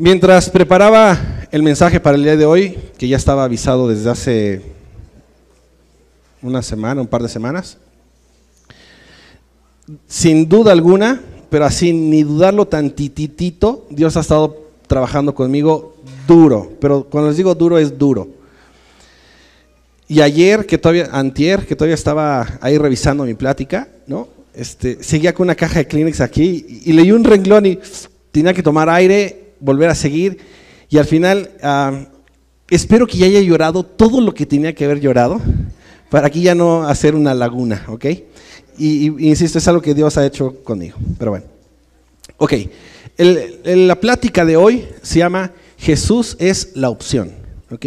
Mientras preparaba el mensaje para el día de hoy, que ya estaba avisado desde hace una semana, un par de semanas, sin duda alguna, pero así ni dudarlo tantitito, Dios ha estado trabajando conmigo duro, pero cuando les digo duro es duro. Y ayer, que todavía, antier, que todavía estaba ahí revisando mi plática, ¿no? Este, seguía con una caja de Kleenex aquí y, y leí un renglón y tenía que tomar aire volver a seguir. Y al final, ah, espero que ya haya llorado todo lo que tenía que haber llorado, para aquí ya no hacer una laguna, ¿ok? Y, insisto, es algo que Dios ha hecho conmigo. Pero bueno, ok. la plática de hoy se llama Jesús es la opción, ¿ok?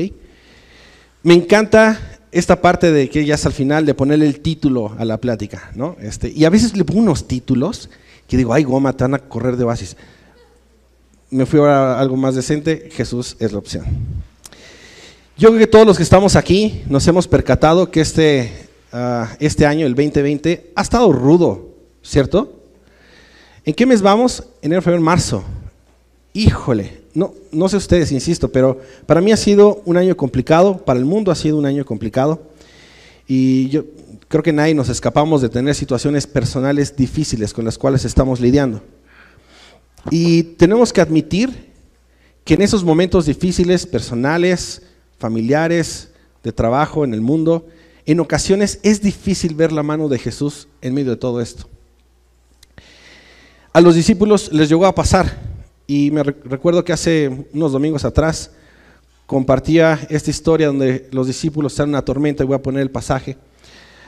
Me encanta esta parte de que ya es al final de ponerle el título a la plática, ¿no? Este, y a veces le pongo unos títulos que digo, ay, goma, te van a correr de bases me fui a algo más decente, Jesús es la opción. Yo creo que todos los que estamos aquí nos hemos percatado que este, ah, este año, el 2020, ha estado rudo, ¿cierto? ¿En qué mes vamos? Enero, febrero, marzo. Híjole, no, no sé ustedes, insisto, pero para mí ha sido un año complicado, para el mundo ha sido un año complicado. Y yo creo que nadie nos escapamos de tener situaciones personales difíciles con las cuales estamos lidiando. Y tenemos que admitir que en esos momentos difíciles, personales, familiares, de trabajo, en el mundo, en ocasiones es difícil ver la mano de Jesús en medio de todo esto. A los discípulos les llegó a pasar, y me recuerdo que hace unos domingos atrás compartía esta historia donde los discípulos están en una tormenta, y voy a poner el pasaje,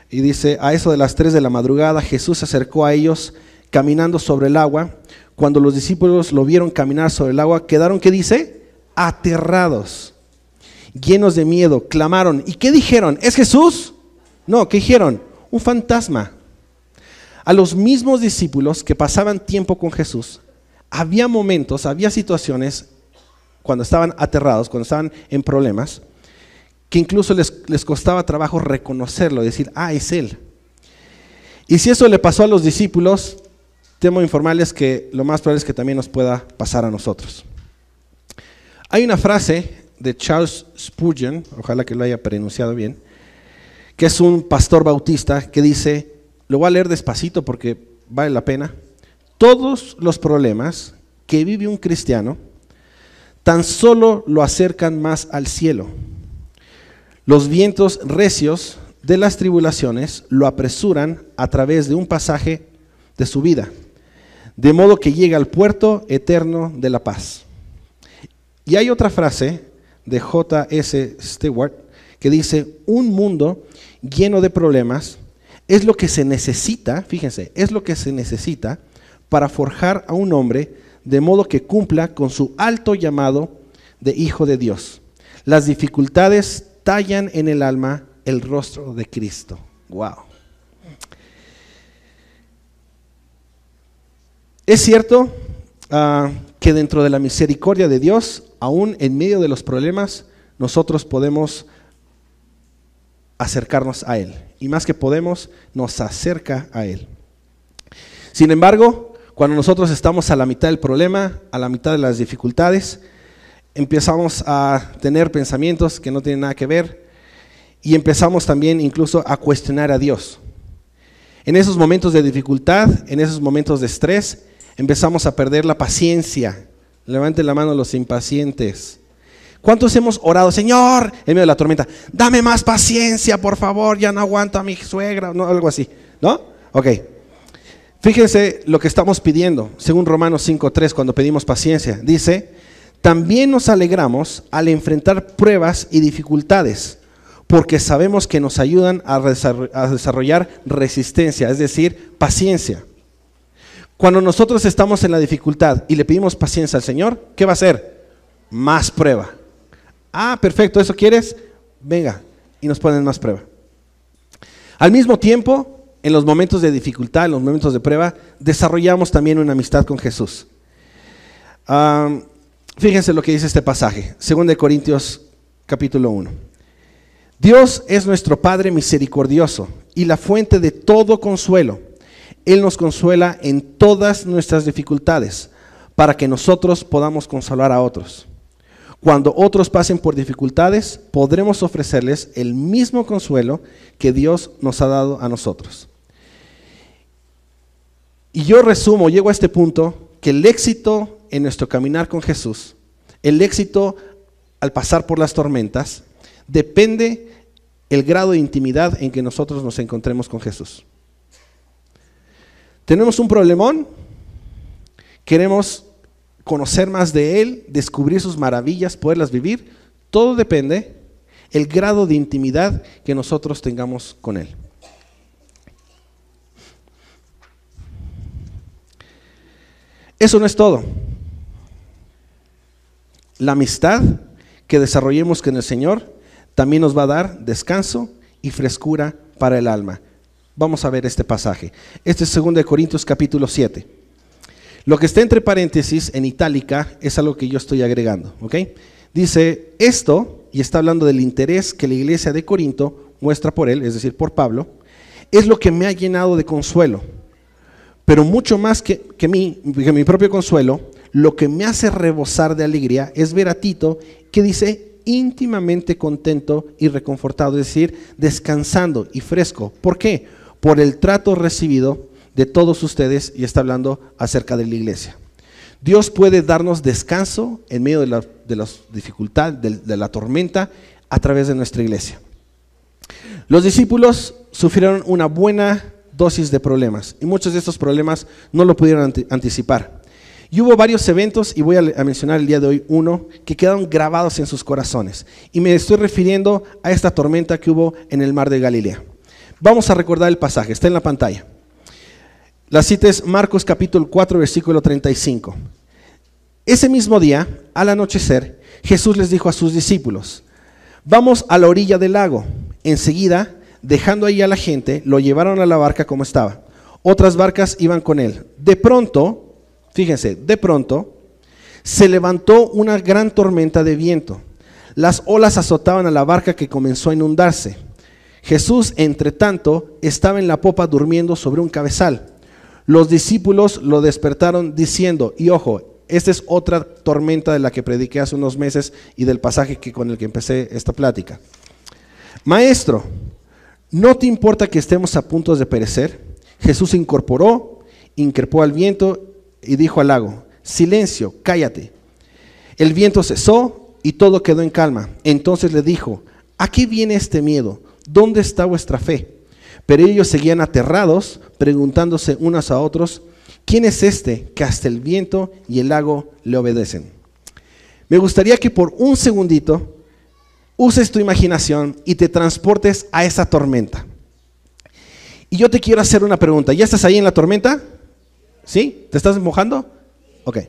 y dice, a eso de las 3 de la madrugada Jesús se acercó a ellos caminando sobre el agua, cuando los discípulos lo vieron caminar sobre el agua, quedaron, ¿qué dice? Aterrados, llenos de miedo, clamaron. ¿Y qué dijeron? ¿Es Jesús? No, ¿qué dijeron? Un fantasma. A los mismos discípulos que pasaban tiempo con Jesús, había momentos, había situaciones cuando estaban aterrados, cuando estaban en problemas, que incluso les, les costaba trabajo reconocerlo, decir, ah, es Él. Y si eso le pasó a los discípulos, temo informarles que lo más probable es que también nos pueda pasar a nosotros. Hay una frase de Charles Spurgeon, ojalá que lo haya pronunciado bien, que es un pastor bautista que dice, lo voy a leer despacito porque vale la pena, todos los problemas que vive un cristiano tan solo lo acercan más al cielo. Los vientos recios de las tribulaciones lo apresuran a través de un pasaje de su vida de modo que llega al puerto eterno de la paz. Y hay otra frase de J.S. Stewart que dice, un mundo lleno de problemas es lo que se necesita, fíjense, es lo que se necesita para forjar a un hombre de modo que cumpla con su alto llamado de hijo de Dios. Las dificultades tallan en el alma el rostro de Cristo. Wow. Es cierto ah, que dentro de la misericordia de Dios, aún en medio de los problemas, nosotros podemos acercarnos a Él. Y más que podemos, nos acerca a Él. Sin embargo, cuando nosotros estamos a la mitad del problema, a la mitad de las dificultades, empezamos a tener pensamientos que no tienen nada que ver y empezamos también incluso a cuestionar a Dios. En esos momentos de dificultad, en esos momentos de estrés, empezamos a perder la paciencia. Levanten la mano los impacientes. ¿Cuántos hemos orado, Señor, en medio de la tormenta? Dame más paciencia, por favor, ya no aguanto a mi suegra, no, algo así, ¿no? Ok. Fíjense lo que estamos pidiendo, según Romanos 5.3, cuando pedimos paciencia. Dice, también nos alegramos al enfrentar pruebas y dificultades, porque sabemos que nos ayudan a desarrollar resistencia, es decir, paciencia. Cuando nosotros estamos en la dificultad y le pedimos paciencia al Señor, ¿qué va a hacer? Más prueba. Ah, perfecto, ¿eso quieres? Venga, y nos ponen más prueba. Al mismo tiempo, en los momentos de dificultad, en los momentos de prueba, desarrollamos también una amistad con Jesús. fíjense lo que dice este pasaje, 2 Corintios capítulo 1. Dios es nuestro Padre misericordioso y la fuente de todo consuelo él nos consuela en todas nuestras dificultades, para que nosotros podamos consolar a otros. Cuando otros pasen por dificultades, podremos ofrecerles el mismo consuelo que Dios nos ha dado a nosotros. Y yo resumo, llego a este punto, que el éxito en nuestro caminar con Jesús, el éxito al pasar por las tormentas, depende el grado de intimidad en que nosotros nos encontremos con Jesús. Tenemos un problemón, queremos conocer más de Él, descubrir sus maravillas, poderlas vivir, todo depende el grado de intimidad que nosotros tengamos con Él. Eso no es todo. La amistad que desarrollemos con el Señor también nos va a dar descanso y frescura para el alma. Vamos a ver este pasaje. Este es 2 Corintios capítulo 7. Lo que está entre paréntesis en itálica es algo que yo estoy agregando. ¿ok? Dice esto, y está hablando del interés que la iglesia de Corinto muestra por él, es decir, por Pablo, es lo que me ha llenado de consuelo. Pero mucho más que, que, que mi propio consuelo, lo que me hace rebosar de alegría es ver a Tito que dice íntimamente contento y reconfortado, es decir, descansando y fresco. ¿Por qué? Por el trato recibido de todos ustedes y está hablando acerca de la iglesia. Dios puede darnos descanso en medio de la, de dificultad, de, la tormenta, a través de nuestra iglesia. Los discípulos sufrieron una buena dosis de problemas y muchos de estos problemas no lo pudieron anticipar. Y hubo varios eventos, y voy a, mencionar el día de hoy uno, que quedaron grabados en sus corazones. Y me estoy refiriendo a esta tormenta que hubo en el mar de Galilea. Vamos a recordar el pasaje, está en la pantalla. La cita es Marcos capítulo 4, versículo 35. Ese mismo día, al anochecer, Jesús les dijo a sus discípulos, vamos a la orilla del lago. Enseguida, dejando ahí a la gente, lo llevaron a la barca como estaba. Otras barcas iban con él. De pronto, fíjense, de pronto, se levantó una gran tormenta de viento. Las olas azotaban a la barca que comenzó a inundarse. Jesús, entre tanto, estaba en la popa durmiendo sobre un cabezal. Los discípulos lo despertaron diciendo, y ojo, esta es otra tormenta de la que prediqué hace unos meses y del pasaje que, con el que empecé esta plática. Maestro, ¿no te importa que estemos a punto de perecer? Jesús se incorporó, increpó al viento y dijo al lago, silencio, cállate. El viento cesó y todo quedó en calma. Entonces le dijo, ¿a qué viene este miedo? ¿Dónde está vuestra fe? Pero ellos seguían aterrados, preguntándose unos a otros, ¿quién es este que hasta el viento y el lago le obedecen? Me gustaría que por un segundito uses tu imaginación y te transportes a esa tormenta. Y yo te quiero hacer una pregunta. ¿Ya estás ahí en la tormenta? ¿Sí? ¿Te estás mojando? Ok.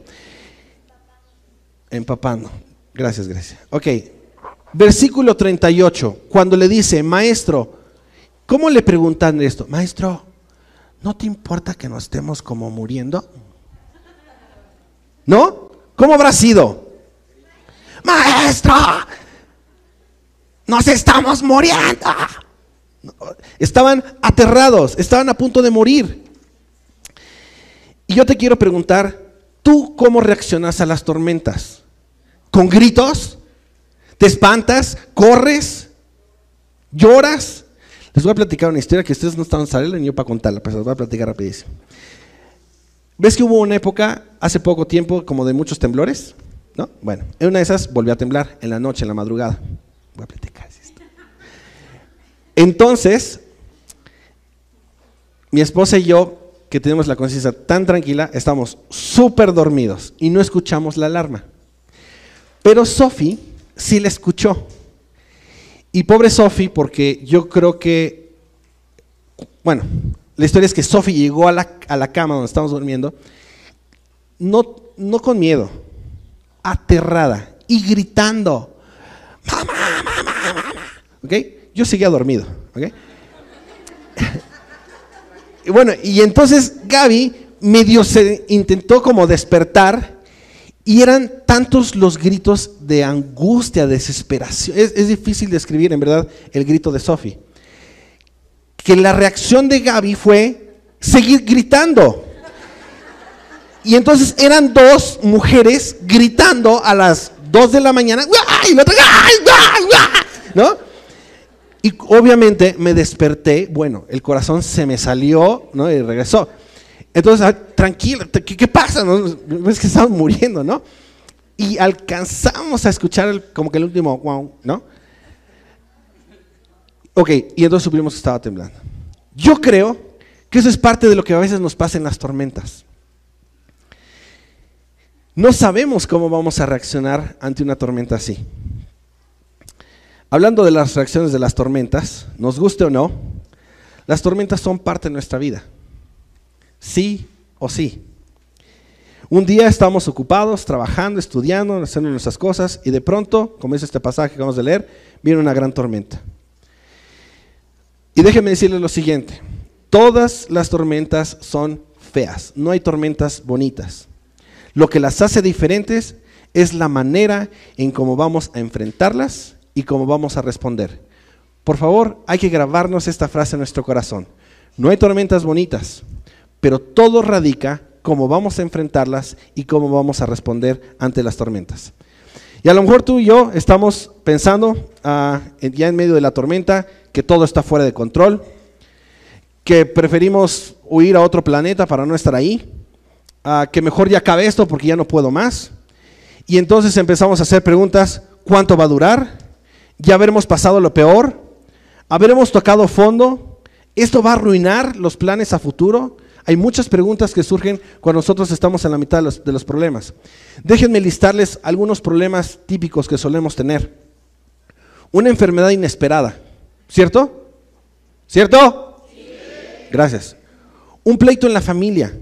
Empapando. Gracias, gracias. Ok. Versículo 38, cuando le dice, maestro, ¿Cómo le preguntan esto? Maestro, ¿no te importa que nos estemos como muriendo? ¿No? ¿Cómo habrá sido? Maestro, nos estamos muriendo. Estaban aterrados, estaban a punto de morir. Y yo te quiero preguntar, ¿tú cómo reaccionas a las tormentas? ¿Con gritos? ¿Te espantas? ¿Corres? ¿Lloras? Les voy a platicar una historia que ustedes no estaban saliendo ni yo para contarla, pero les voy a platicar rapidísimo. ¿Ves que hubo una época, hace poco tiempo, como de muchos temblores? ¿No? Bueno, en una de esas volvió a temblar, en la noche, en la madrugada. Voy a platicar esto. Entonces, mi esposa y yo, que tenemos la conciencia tan tranquila, estamos súper dormidos y no escuchamos la alarma. Pero Sophie sí la escuchó. Y pobre Sophie, porque yo creo que, bueno, la historia es que Sophie llegó a la, cama donde estábamos durmiendo, no, no con miedo, aterrada y gritando, mamá, mamá, mamá. ¿Ok? Yo seguía dormido. ¿Ok? y bueno, y entonces Gaby medio se intentó como despertar y eran tantos los gritos de angustia, desesperación. Es, difícil describir en verdad el grito de Sophie. Que la reacción de Gaby fue seguir gritando. Y entonces eran dos mujeres gritando a las dos de la mañana, ¿no? Y obviamente me desperté, bueno, el corazón se me salió, ¿no? Y regresó. Entonces, ah, tranquilo, ¿qué, pasa? Es que estamos muriendo, ¿no? Y alcanzamos a escuchar como que el último wow, ¿no? Ok, y entonces supimos que estaba temblando. Yo creo que eso es parte de lo que a veces nos pasa en las tormentas. No sabemos cómo vamos a reaccionar ante una tormenta así. Hablando de las reacciones de las tormentas, nos guste o no, las tormentas son parte de nuestra vida. Sí o sí. Un día estamos ocupados, trabajando, estudiando, haciendo nuestras cosas, y de pronto, como dice este pasaje que vamos a leer, viene una gran tormenta. Y déjenme decirles lo siguiente, todas las tormentas son feas, no hay tormentas bonitas. Lo que las hace diferentes es la manera en cómo vamos a enfrentarlas y cómo vamos a responder. Por favor, hay que grabarnos esta frase en nuestro corazón. No hay tormentas bonitas, pero todo radica cómo vamos a enfrentarlas y cómo vamos a responder ante las tormentas. Y a lo mejor tú y yo estamos pensando ah, ya en medio de la tormenta que todo está fuera de control, que preferimos huir a otro planeta para no estar ahí, que mejor ya acabe esto porque ya no puedo más. Y entonces empezamos a hacer preguntas, ¿cuánto va a durar? ¿Ya habremos pasado lo peor? ¿Habremos tocado fondo? ¿Esto va a arruinar los planes a futuro? Hay muchas preguntas que surgen cuando nosotros estamos en la mitad de los, problemas. Déjenme listarles algunos problemas típicos que solemos tener. Una enfermedad inesperada, ¿cierto? ¿Cierto? Sí. Gracias. Un pleito en la familia.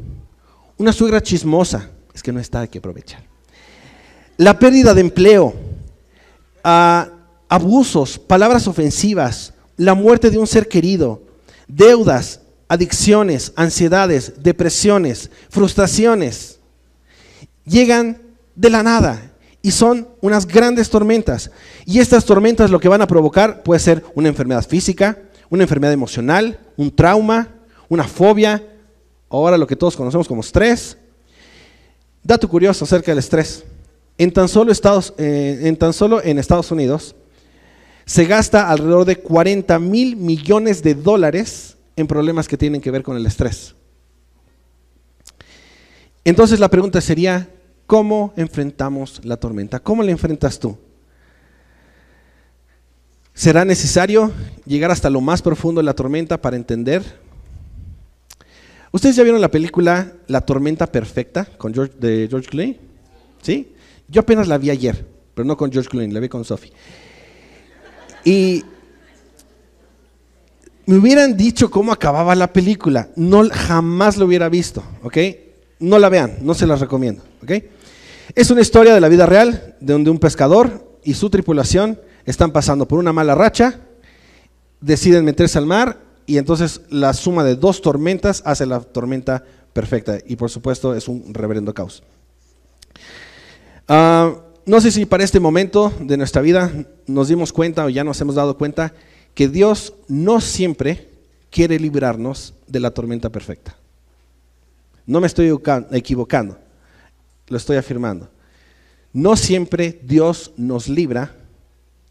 Una suegra chismosa, es que no está, hay que aprovechar. La pérdida de empleo, abusos, palabras ofensivas, la muerte de un ser querido, deudas, adicciones, ansiedades, depresiones, frustraciones, llegan de la nada y son unas grandes tormentas. Y estas tormentas lo que van a provocar puede ser una enfermedad física, una enfermedad emocional, un trauma, una fobia, ahora lo que todos conocemos como estrés. Dato curioso acerca del estrés. En tan solo, Estados, eh, en, tan solo en Estados Unidos se gasta alrededor de 40 mil millones de dólares en problemas que tienen que ver con el estrés. Entonces la pregunta sería, ¿cómo enfrentamos la tormenta? ¿Cómo la enfrentas tú? ¿Será necesario llegar hasta lo más profundo de la tormenta para entender ¿Ustedes ya vieron la película La tormenta perfecta con George, de George Clooney? ¿Sí? Yo apenas la vi ayer, pero no con George Clooney, la vi con Sophie. Y me hubieran dicho cómo acababa la película, no jamás lo hubiera visto, ¿ok? No la vean, no se las recomiendo, ¿ok? Es una historia de la vida real, de donde un pescador y su tripulación están pasando por una mala racha, deciden meterse al mar y entonces la suma de dos tormentas hace la tormenta perfecta. Y por supuesto es un reverendo caos. Ah, no sé si para este momento de nuestra vida nos dimos cuenta o ya nos hemos dado cuenta que Dios no siempre quiere librarnos de la tormenta perfecta. No me estoy equivocando, lo estoy afirmando. No siempre Dios nos libra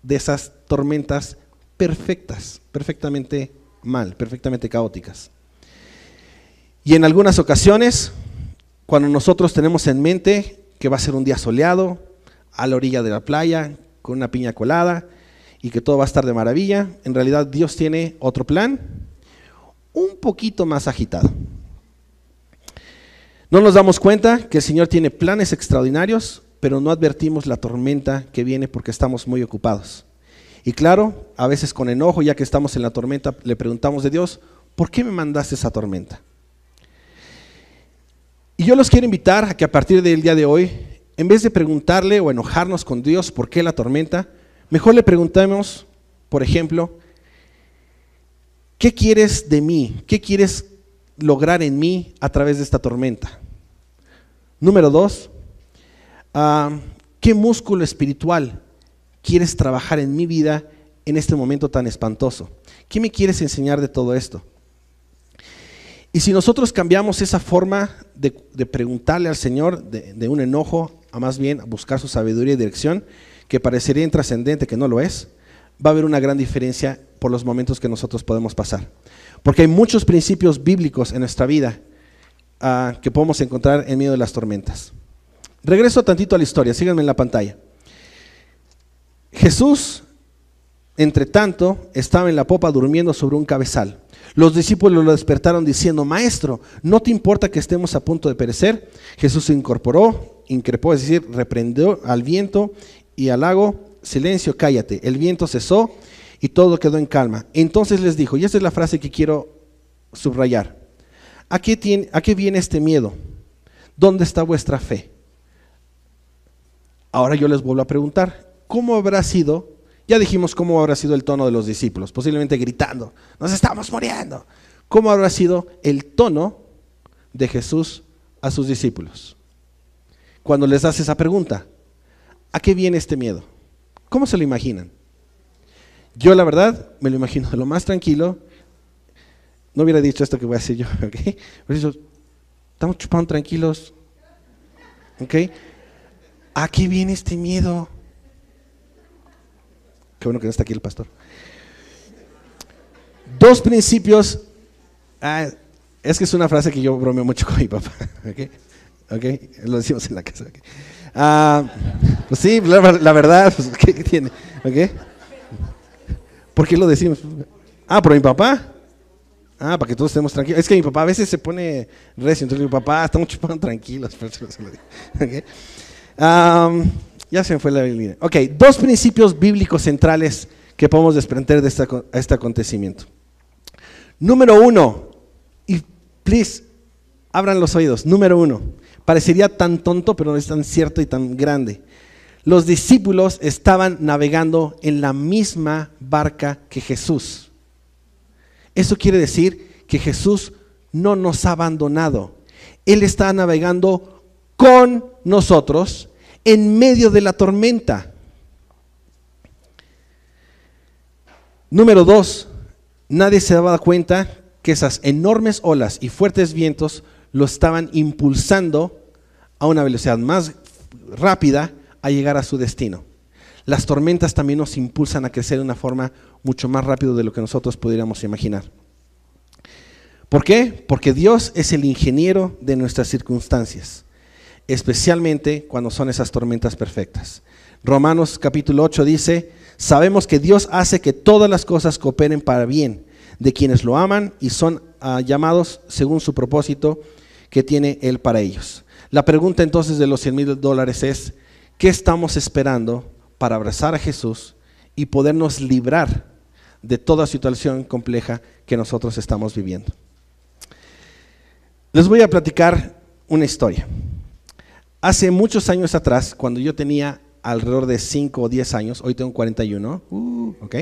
de esas tormentas perfectas, perfectamente mal, perfectamente caóticas. Y en algunas ocasiones, cuando nosotros tenemos en mente que va a ser un día soleado, a la orilla de la playa, con una piña colada, y que todo va a estar de maravilla, en realidad Dios tiene otro plan, un poquito más agitado. No nos damos cuenta que el Señor tiene planes extraordinarios, pero no advertimos la tormenta que viene porque estamos muy ocupados. Y claro, a veces con enojo, ya que estamos en la tormenta, le preguntamos de Dios, ¿por qué me mandaste esa tormenta? Y yo los quiero invitar a que a partir del día de hoy, en vez de preguntarle o enojarnos con Dios por qué la tormenta, mejor le preguntemos, por ejemplo, ¿qué quieres de mí? ¿Qué quieres lograr en mí a través de esta tormenta? Número dos, ah, ¿qué músculo espiritual quieres trabajar en mi vida en este momento tan espantoso? ¿Qué me quieres enseñar de todo esto? Y si nosotros cambiamos esa forma de, preguntarle al Señor de, de, un enojo a más bien buscar su sabiduría y dirección, que parecería intrascendente, que no lo es, va a haber una gran diferencia por los momentos que nosotros podemos pasar. Porque hay muchos principios bíblicos en nuestra vida uh, que podemos encontrar en medio de las tormentas. Regreso tantito a la historia, síganme en la pantalla. Jesús, entre tanto, estaba en la popa durmiendo sobre un cabezal. Los discípulos lo despertaron diciendo, Maestro, ¿no te importa que estemos a punto de perecer? Jesús se incorporó, increpó, es decir, reprendió al viento y al silencio, cállate. El viento cesó y todo quedó en calma. Entonces les dijo, y esta es la frase que quiero subrayar, ¿a qué, tiene, a qué viene este miedo? ¿Dónde está vuestra fe? Ahora yo les vuelvo a preguntar, ¿cómo habrá sido? Ya dijimos cómo habrá sido el tono de los discípulos, posiblemente gritando, nos estamos muriendo. ¿Cómo habrá sido el tono de Jesús a sus discípulos? Cuando les hace esa pregunta, ¿a qué viene este miedo? ¿Cómo se lo imaginan? Yo la verdad me lo imagino de lo más tranquilo. No hubiera dicho esto que voy a decir yo, ¿ok? estamos chupando tranquilos, ¿ok? ¿A qué viene este miedo? Qué bueno que no está aquí el pastor. Dos principios. Ah, es que es una frase que yo bromeo mucho con mi papá. ¿Ok? Lo decimos en la casa. Ah, pues sí, la, verdad, pues, ¿qué, tiene? ¿Ok? ¿Por qué lo decimos? Ah, por mi papá. Ah, para que todos estemos tranquilos. Es que mi papá a veces se pone recio, entonces mi papá, estamos chupando tranquilos. ¿Okay? ya se me fue la línea. Ok, dos principios bíblicos centrales que podemos desprender de este acontecimiento. Número uno, y please, abran los oídos. Número uno, parecería tan tonto, pero no es tan cierto y tan grande. Los discípulos estaban navegando en la misma barca que Jesús. Eso quiere decir que Jesús no nos ha abandonado. Él está navegando con nosotros en medio de la tormenta. Número dos, nadie se daba cuenta que esas enormes olas y fuertes vientos lo estaban impulsando a una velocidad más rápida a llegar a su destino. Las tormentas también nos impulsan a crecer de una forma mucho más rápido de lo que nosotros pudiéramos imaginar. ¿Por qué? Porque Dios es el ingeniero de nuestras circunstancias especialmente cuando son esas tormentas perfectas. Romanos capítulo 8 dice, sabemos que Dios hace que todas las cosas cooperen para bien de quienes lo aman y son ah, llamados según su propósito que tiene Él para ellos. La pregunta entonces de los 100 mil dólares es, ¿qué estamos esperando para abrazar a Jesús y podernos librar de toda situación compleja que nosotros estamos viviendo? Les voy a platicar una historia. Hace muchos años atrás, cuando yo tenía alrededor de 5 o 10 años, hoy tengo 41, uh, ok.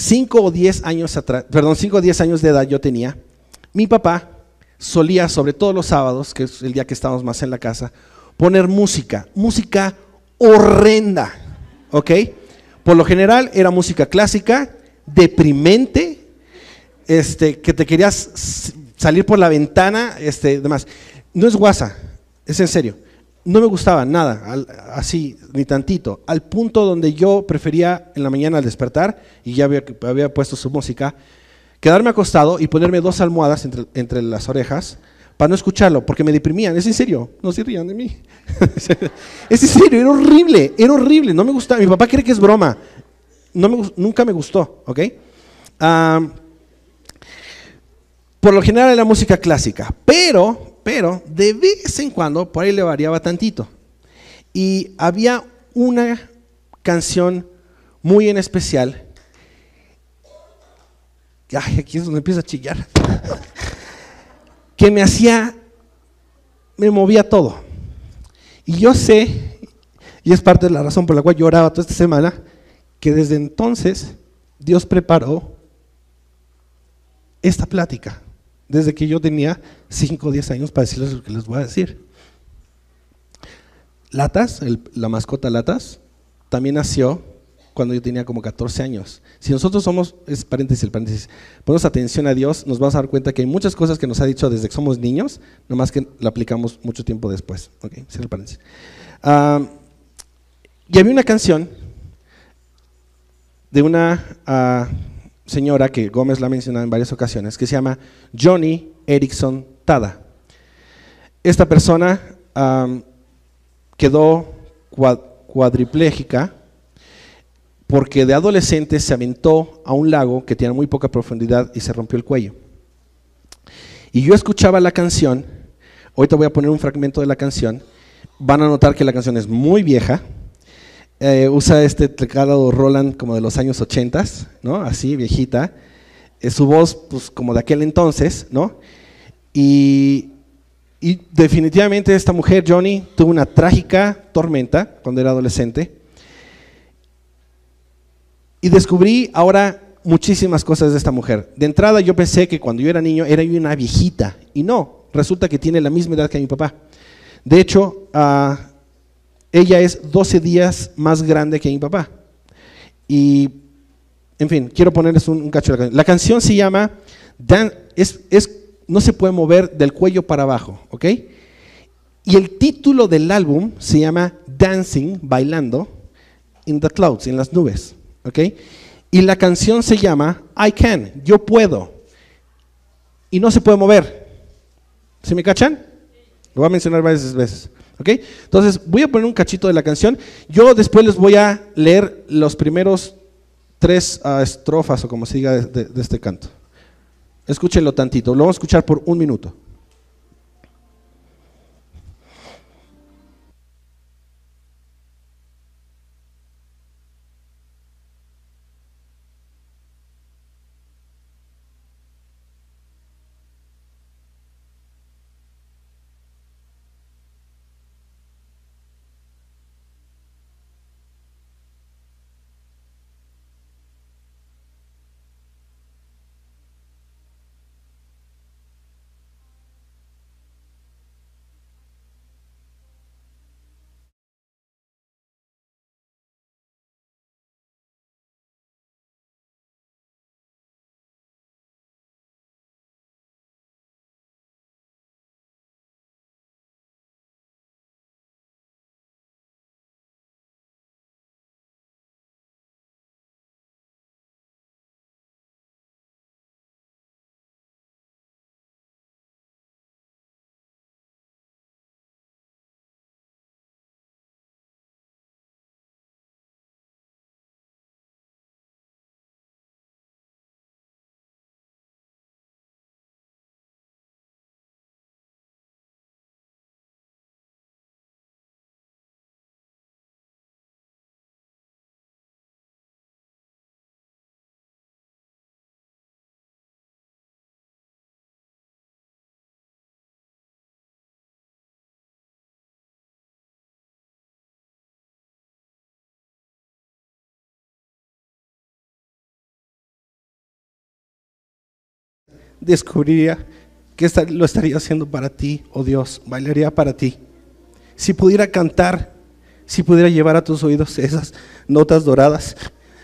5 o 10 años atrás, perdón, 5 o 10 años de edad yo tenía, mi papá solía, sobre todo los sábados, que es el día que estábamos más en la casa, poner música, música horrenda, ¿ok? Por lo general era música clásica, deprimente, este, que te querías salir por la ventana, este, demás. No es guasa, es en serio. No me gustaba nada, así, ni tantito. Al punto donde yo prefería en la mañana al despertar, y ya había, puesto su música, quedarme acostado y ponerme dos almohadas entre, las orejas para no escucharlo, porque me deprimían. Es en serio, no se rían de mí. es en serio, era horrible, era horrible, no me gustaba. Mi papá cree que es broma. No nunca me gustó, ¿ok? por lo general era música clásica, pero pero de vez en cuando por ahí le variaba tantito. Y había una canción muy en especial. Ay, aquí es donde empieza a chillar. que me hacía, me movía todo. Y yo sé, y es parte de la razón por la cual lloraba toda esta semana, que desde entonces Dios preparó esta plática desde que yo tenía 5 o 10 años para decirles lo que les voy a decir. Latas, la mascota Latas, también nació cuando yo tenía como 14 años. Si nosotros somos, es paréntesis, el paréntesis, ponemos atención a Dios, nos vamos a dar cuenta que hay muchas cosas que nos ha dicho desde que somos niños, nomás que la aplicamos mucho tiempo después. Ok, paréntesis. Ah, y había una canción de una ah, señora que Gómez la ha mencionado en varias ocasiones, que se llama Johnny Erickson Tada. Esta persona quedó cuadriplégica porque de adolescente se aventó a un lago que tenía muy poca profundidad y se rompió el cuello. Y yo escuchaba la canción, ahorita voy a poner un fragmento de la canción, van a notar que la canción es muy vieja, eh, usa este teclado Roland como de los años 80, ¿no? Así, viejita, es su voz pues como de aquel entonces, ¿no? Y, y definitivamente esta mujer, Johnny, tuvo una trágica tormenta cuando era adolescente, y descubrí ahora muchísimas cosas de esta mujer. De entrada yo pensé que cuando yo era niño era una viejita y no, resulta que tiene la misma edad que mi papá. De hecho, uh, ella es 12 días más grande que mi papá. Y, en fin, quiero ponerles un, cacho de la canción. La canción se llama, no se puede mover del cuello para abajo, ¿ok? Y el título del álbum se llama Dancing, bailando, in the clouds, en las nubes. ¿ok? Y la canción se llama I Can, yo puedo. Y no se puede mover. ¿Se me cachan? Lo voy a mencionar varias veces. ¿Ok? Entonces voy a poner un cachito de la canción. Yo después les voy a leer los primeros tres uh, estrofas o como se diga de, de este canto. Escúchenlo tantito. Lo vamos a escuchar por un minuto. Descubriría que lo estaría haciendo para ti, oh Dios, bailaría para ti. Si pudiera cantar, si pudiera llevar a tus oídos esas notas doradas,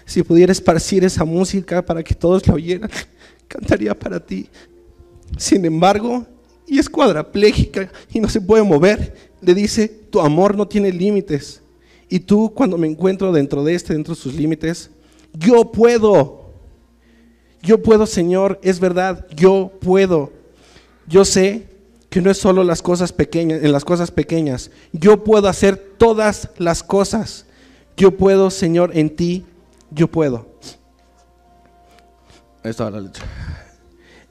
si pudiera esparcir esa música para que todos la oyeran, cantaría para ti. Sin embargo, y es cuadraplégica y no se puede mover, le dice, tu amor no tiene límites. Y tú, cuando me encuentro dentro de este, dentro de sus límites, yo puedo yo puedo, Señor, es verdad, yo puedo. Yo sé que no es solo las cosas pequeñas, en las cosas pequeñas. Yo puedo hacer todas las cosas. Yo puedo, Señor, en ti, yo puedo. Ahí la.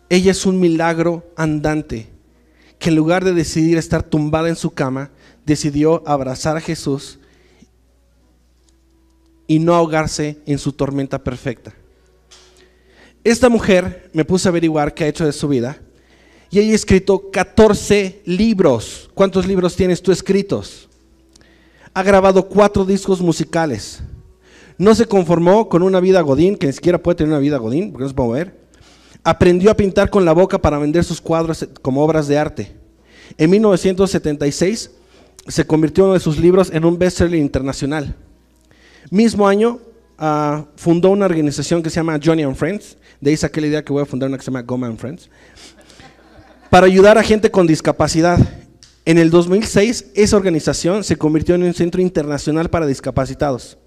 Ella es un milagro andante, que en lugar de decidir estar tumbada en su cama, decidió abrazar a Jesús y no ahogarse en su tormenta perfecta. Esta mujer me puse a averiguar qué ha hecho de su vida y ella ha escrito 14 libros. ¿Cuántos libros tienes tú escritos? Ha grabado cuatro discos musicales. No se conformó con una vida godín, que ni siquiera puede tener una vida godín, porque no se puede mover. Aprendió a pintar con la boca para vender sus cuadros como obras de arte. En 1976 se convirtió uno de sus libros en un bestseller internacional. Mismo año ah, fundó una organización que se llama Johnny and Friends. De ahí saqué la idea que voy a fundar una que se llama Goma Friends. Para ayudar a gente con discapacidad. En el 2006, esa organización se convirtió en un centro internacional para discapacitados.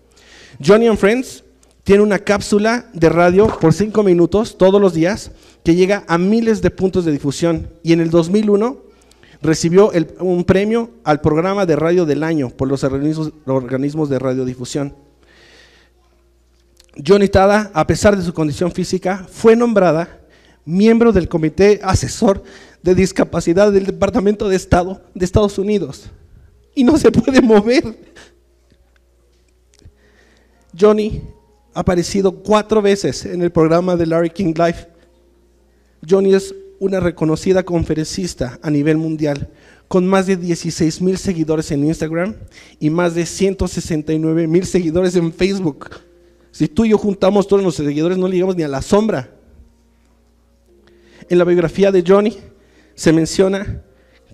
Johnny and Friends tiene una cápsula de radio por cinco minutos todos los días que llega a miles de puntos de difusión. Y en el 2001 recibió un premio al programa de radio del año por los organismos de radiodifusión. Johnny Tada, a pesar de su condición física, fue nombrada miembro del Comité Asesor de Discapacidad del Departamento de Estado de Estados Unidos. Y no se puede mover. Johnny ha aparecido cuatro veces en el programa de Larry King Live. Johnny es una reconocida conferencista a nivel mundial, con más de 16 mil seguidores en Instagram y más de 169 mil seguidores en Facebook. Si tú y yo juntamos todos los seguidores, no le llegamos ni a la sombra. En la biografía de Johnny se menciona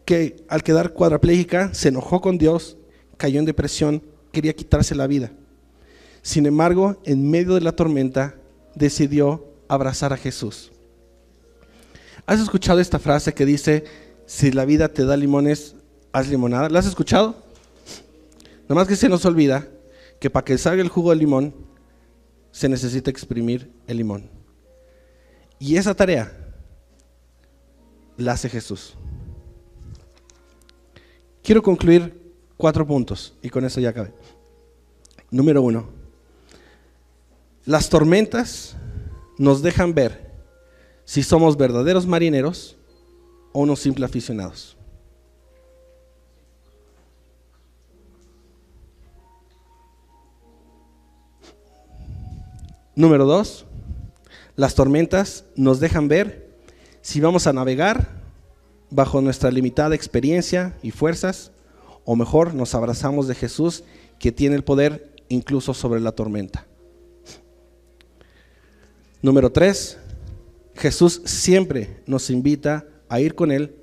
que al quedar cuadraplégica se enojó con Dios, cayó en depresión, quería quitarse la vida. Sin embargo, en medio de la tormenta, decidió abrazar a Jesús. ¿Has escuchado esta frase que dice, si la vida te da limones, haz limonada? ¿La has escuchado? Nada más que se nos olvida que para que salga el jugo de limón, se necesita exprimir el limón. Y esa tarea la hace Jesús. Quiero concluir cuatro puntos y con eso ya acabé. Número uno, las tormentas nos dejan ver si somos verdaderos marineros o unos simples aficionados. Número dos, las tormentas nos dejan ver si vamos a navegar bajo nuestra limitada experiencia y fuerzas, o mejor nos abrazamos de Jesús que tiene el poder incluso sobre la tormenta. Número tres, Jesús siempre nos invita a ir con Él,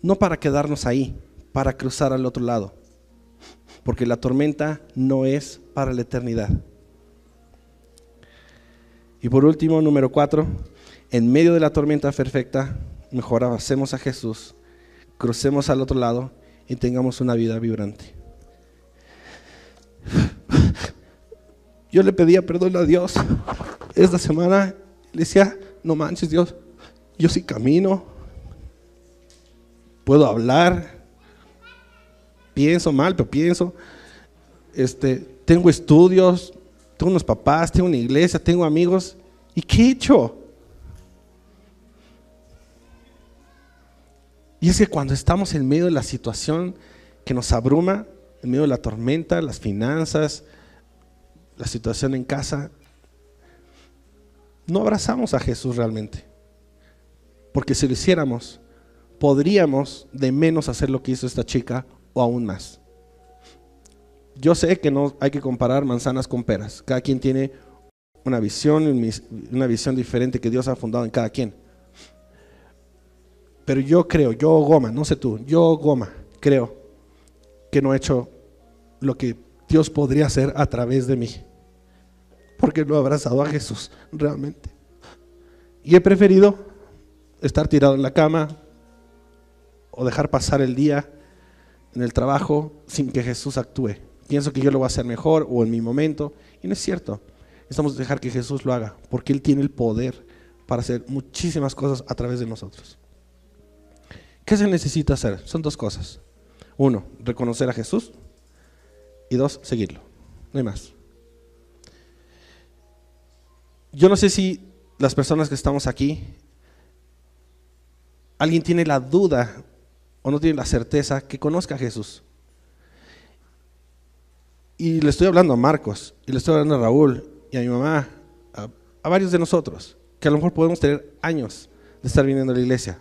no para quedarnos ahí, para cruzar al otro lado, porque la tormenta no es para la eternidad. Y por último, número cuatro, en medio de la tormenta perfecta, mejor avancemos a Jesús, crucemos al otro lado y tengamos una vida vibrante. Yo le pedía perdón a Dios esta semana le decía, no manches Dios, yo sí camino, puedo hablar, pienso mal, pero pienso, este, tengo estudios, tengo unos papás, tengo una iglesia, tengo amigos, ¿y qué he hecho? Y es que cuando estamos en medio de la situación que nos abruma, en medio de la tormenta, las finanzas, la situación en casa, no abrazamos a Jesús realmente. Porque si lo hiciéramos, podríamos de menos hacer lo que hizo esta chica o aún más. Yo sé que no hay que comparar manzanas con peras. Cada quien tiene una visión, una visión diferente que Dios ha fundado en cada quien. Pero yo creo, yo Goma, no sé tú, yo Goma, creo que no he hecho lo que Dios podría hacer a través de mí porque no he abrazado a Jesús realmente. Y he preferido estar tirado en la cama o dejar pasar el día en el trabajo sin que Jesús actúe. Pienso que yo lo voy a hacer mejor o en mi momento. Y no es cierto. Necesitamos dejar que Jesús lo haga, porque Él tiene el poder para hacer muchísimas cosas a través de nosotros. ¿Qué se necesita hacer? Son dos cosas. Uno, reconocer a Jesús. Y dos, seguirlo. No hay más. Yo no sé si las personas que estamos aquí, alguien tiene la duda o no tiene la certeza que conozca a Jesús. Y le estoy hablando a Marcos, y le estoy hablando a Raúl, y a mi mamá, a, varios de nosotros, que a lo mejor podemos tener años de estar viniendo a la iglesia.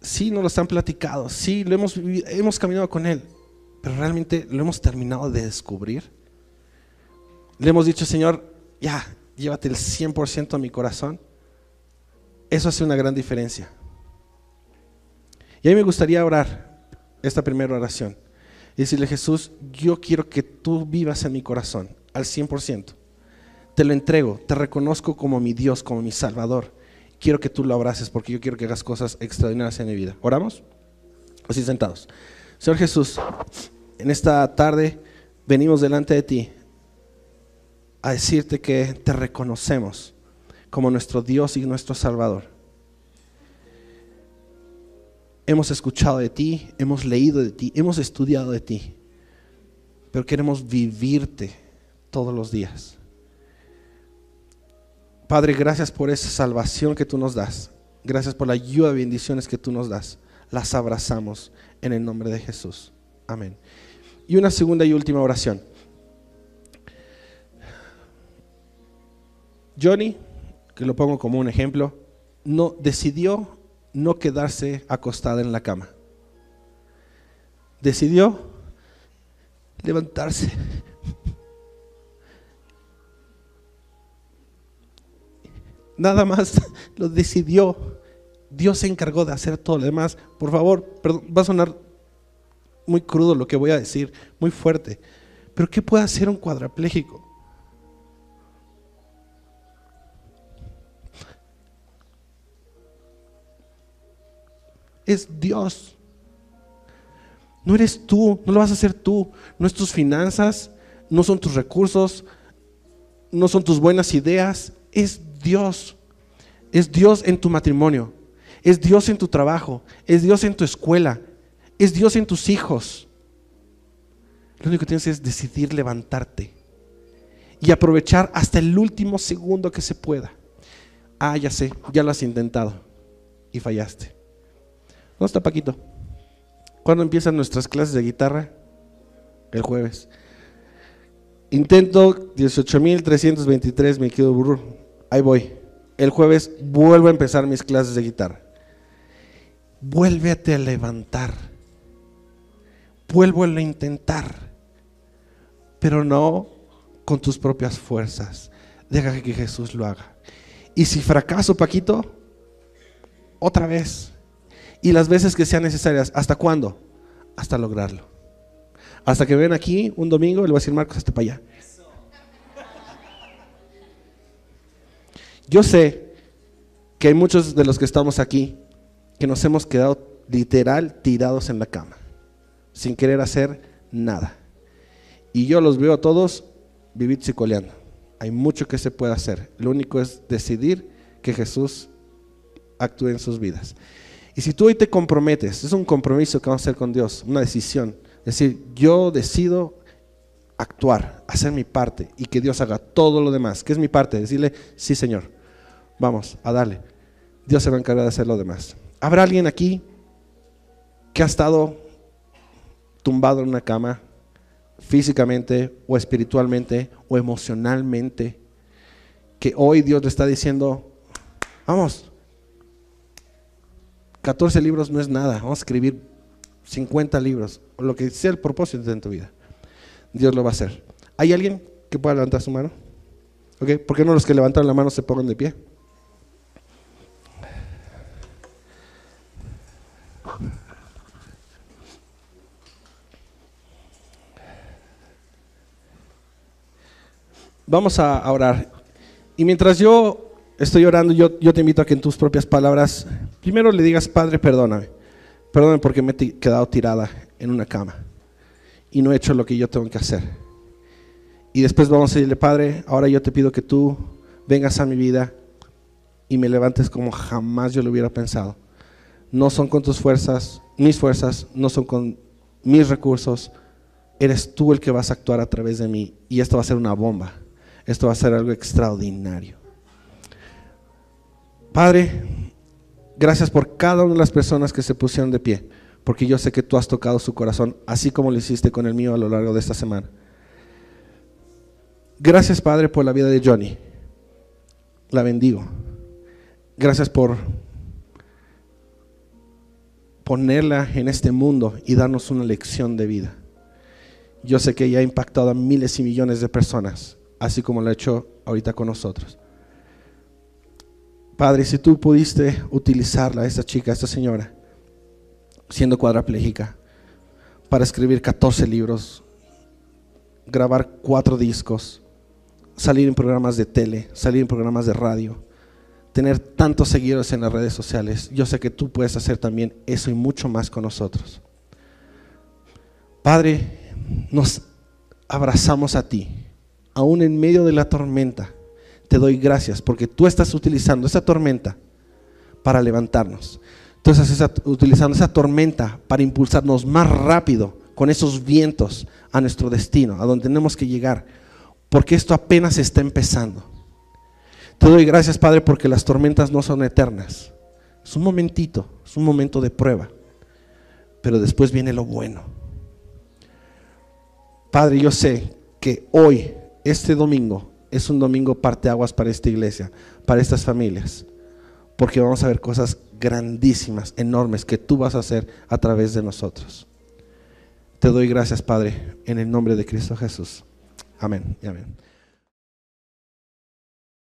Sí, nos lo han platicado, sí, lo hemos, hemos caminado con Él, pero realmente lo hemos terminado de descubrir. Le hemos dicho, Señor, ya, llévate el 100% a mi corazón, eso hace una gran diferencia. Y a mí me gustaría orar esta primera oración y decirle, Jesús, yo quiero que tú vivas en mi corazón. al 100%. Te lo entrego, te reconozco como mi Dios, como mi Salvador. Quiero que tú lo abraces porque yo quiero que hagas cosas extraordinarias en mi vida. ¿Oramos? Así sentados. Señor Jesús, en esta tarde venimos delante de ti a decirte que te reconocemos como nuestro Dios y nuestro Salvador. Hemos escuchado de ti, hemos leído de ti, hemos estudiado de ti, pero queremos vivirte todos los días. Padre, gracias por esa salvación que tú nos das. Gracias por la ayuda y bendiciones que tú nos das. Las abrazamos en el nombre de Jesús. Amén. Y una segunda y última oración. Johnny, que lo pongo como un ejemplo, no decidió no quedarse acostada en la cama. Decidió levantarse. Nada más lo decidió. Dios se encargó de hacer todo lo demás. Por favor, va a sonar muy crudo lo que voy a decir, muy fuerte. Pero ¿qué puede hacer un cuadrapléjico? Es Dios. No eres tú, no lo vas a hacer tú. No es tus finanzas, no son tus recursos, no son tus buenas ideas. Es Dios. Es Dios en tu matrimonio. Es Dios en tu trabajo. Es Dios en tu escuela. Es Dios en tus hijos. Lo único que tienes es decidir levantarte y aprovechar hasta el último segundo que se pueda. Ah, ya sé, ya lo has intentado y fallaste. ¿Dónde está Paquito? ¿Cuándo empiezan nuestras clases de guitarra? El jueves. Intento 18.323, me quedo burro. Ahí voy. El jueves vuelvo a empezar mis clases de guitarra. Vuélvete a levantar vuelvo a intentar, pero no con tus propias fuerzas. Deja que Jesús lo haga. Y si fracaso, Paquito, otra vez. Y las veces que sean necesarias. ¿Hasta cuándo? Hasta lograrlo. Hasta que ven aquí un domingo le voy a decir, Marcos, hasta para allá. Yo sé que hay muchos de los que estamos aquí que nos hemos quedado literal tirados en la cama sin querer hacer nada. Y yo los veo a todos vivir psicoleando. Hay mucho que se puede hacer. Lo único es decidir que Jesús actúe en sus vidas. Y si tú hoy te comprometes, es un compromiso que vamos a hacer con Dios, una decisión. Decir, yo decido actuar, hacer mi parte y que Dios haga todo lo demás. ¿Qué es mi parte? Decirle, sí Señor, vamos a darle. Dios se va a encargar de hacer lo demás. ¿Habrá alguien aquí que ha estado tumbado en una cama, físicamente o espiritualmente o emocionalmente, que hoy Dios le está diciendo, vamos, 14 libros no es nada, vamos a escribir 50 libros, o lo que sea el propósito de tu vida. Dios lo va a hacer. ¿Hay alguien que pueda levantar su mano? ¿Ok? ¿Por qué no los que levantaron la mano se pongan de pie? Vamos a orar. Y mientras yo estoy orando, yo, yo te invito a que en tus propias palabras, primero le digas, Padre, perdóname. Perdóname porque me he quedado tirada en una cama y no he hecho lo que yo tengo que hacer. Y después vamos a decirle, Padre, ahora yo te pido que tú vengas a mi vida y me levantes como jamás yo lo hubiera pensado. No son con tus fuerzas, mis fuerzas, no son con mis recursos. Eres tú el que vas a actuar a través de mí y esto va a ser una bomba. Esto va a ser algo extraordinario. Padre, gracias por cada una de las personas que se pusieron de pie, porque yo sé que tú has tocado su corazón, así como lo hiciste con el mío a lo largo de esta semana. Gracias, Padre, por la vida de Johnny. La bendigo. Gracias por ponerla en este mundo y darnos una lección de vida. Yo sé que ella ha impactado a miles y millones de personas así como lo ha hecho ahorita con nosotros. Padre, si tú pudiste utilizarla, esta chica, esta señora, siendo cuadraplégica, para escribir 14 libros, grabar cuatro discos, salir en programas de tele, salir en programas de radio, tener tantos seguidores en las redes sociales. Yo sé que tú puedes hacer también eso y mucho más con nosotros. Padre, nos abrazamos a ti, aún en medio de la tormenta. Te doy gracias porque tú estás utilizando esa tormenta para levantarnos. Tú estás utilizando esa tormenta para impulsarnos más rápido con esos vientos a nuestro destino, a donde tenemos que llegar, porque esto apenas está empezando. Te doy gracias, Padre, porque las tormentas no son eternas. Es un momentito, es un momento de prueba, pero después viene lo bueno. Padre, yo sé que hoy, este domingo, es un domingo parteaguas para esta iglesia, para estas familias, porque vamos a ver cosas grandísimas, enormes, que tú vas a hacer a través de nosotros. Te doy gracias, Padre, en el nombre de Cristo Jesús. Amén y amén.